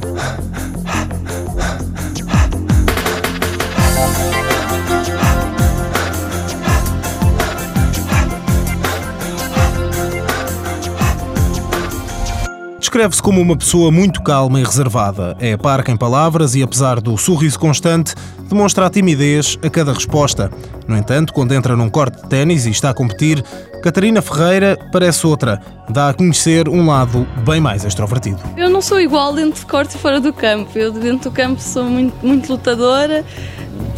Ha ha ha Descreve-se como uma pessoa muito calma e reservada. É parca em palavras e, apesar do sorriso constante, demonstra a timidez a cada resposta. No entanto, quando entra num corte de ténis e está a competir, Catarina Ferreira parece outra. Dá a conhecer um lado bem mais extrovertido. Eu não sou igual dentro de corte e fora do campo. Eu dentro do campo sou muito, muito lutadora,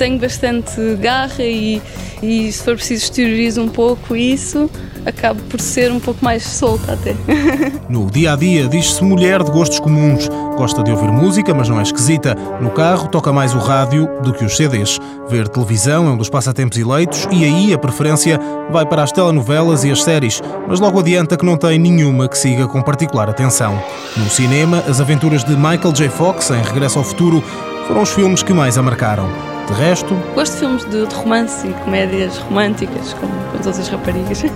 tenho bastante garra e, e se for preciso exteriorizo um pouco isso acabo por ser um pouco mais solta até. No dia a dia, diz-se mulher de gostos comuns. Gosta de ouvir música, mas não é esquisita. No carro, toca mais o rádio do que os CDs. Ver televisão é um dos passatempos eleitos e aí a preferência vai para as telenovelas e as séries, mas logo adianta que não tem nenhuma que siga com particular atenção. No cinema, as aventuras de Michael J. Fox em Regresso ao Futuro foram os filmes que mais a marcaram. De resto. Gosto de filmes de, de romance e comédias românticas, como, com todas as raparigas.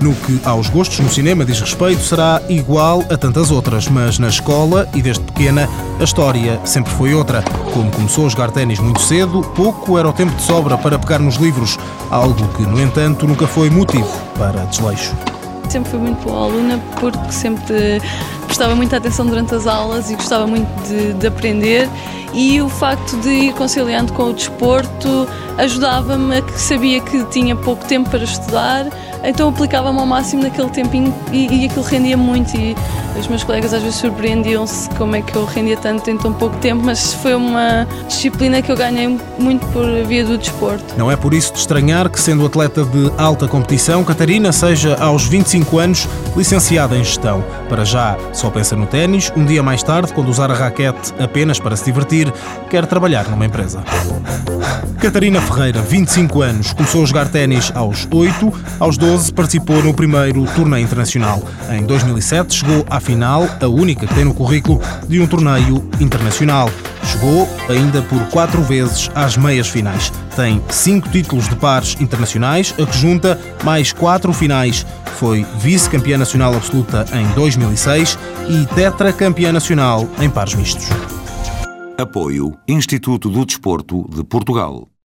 No que aos gostos no cinema diz respeito, será igual a tantas outras, mas na escola e desde pequena a história sempre foi outra. Como começou a jogar ténis muito cedo, pouco era o tempo de sobra para pegar nos livros, algo que, no entanto, nunca foi motivo para desleixo. Sempre fui muito boa aluna porque sempre prestava muita atenção durante as aulas e gostava muito de, de aprender. E o facto de ir conciliando com o desporto ajudava-me a que sabia que tinha pouco tempo para estudar, então aplicava-me ao máximo naquele tempinho e, e aquilo rendia muito e os meus colegas às vezes surpreendiam-se como é que eu rendia tanto em tão pouco tempo, mas foi uma disciplina que eu ganhei muito por via do desporto. Não é por isso de estranhar que, sendo atleta de alta competição, Catarina seja aos 25 anos licenciada em gestão. Para já, só pensa no ténis, um dia mais tarde, quando usar a raquete apenas para se divertir, quer trabalhar numa empresa. Catarina Ferreira, 25 anos, começou a jogar ténis aos 8, aos 12 participou no primeiro torneio internacional. Em 2007 chegou à final, a única que tem no currículo, de um torneio internacional. Chegou ainda por quatro vezes às meias finais. Tem cinco títulos de pares internacionais, a que junta mais quatro finais. Foi vice-campeã nacional absoluta em 2006 e tetracampeã nacional em pares mistos. Apoio Instituto do Desporto de Portugal.